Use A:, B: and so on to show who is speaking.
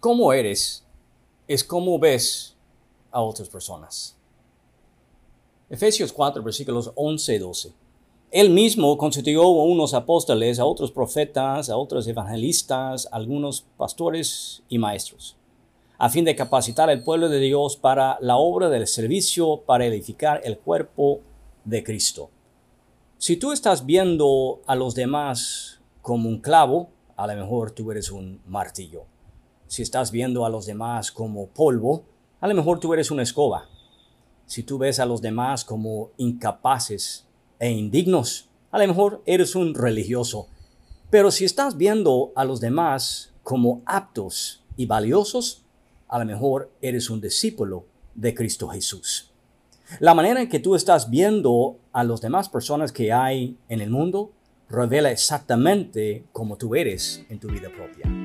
A: cómo eres es cómo ves a otras personas. Efesios 4, versículos 11 y 12. Él mismo constituyó a unos apóstoles, a otros profetas, a otros evangelistas, a algunos pastores y maestros, a fin de capacitar al pueblo de Dios para la obra del servicio, para edificar el cuerpo de Cristo. Si tú estás viendo a los demás como un clavo, a lo mejor tú eres un martillo. Si estás viendo a los demás como polvo, a lo mejor tú eres una escoba. Si tú ves a los demás como incapaces e indignos, a lo mejor eres un religioso. Pero si estás viendo a los demás como aptos y valiosos, a lo mejor eres un discípulo de Cristo Jesús. La manera en que tú estás viendo a las demás personas que hay en el mundo revela exactamente cómo tú eres en tu vida propia.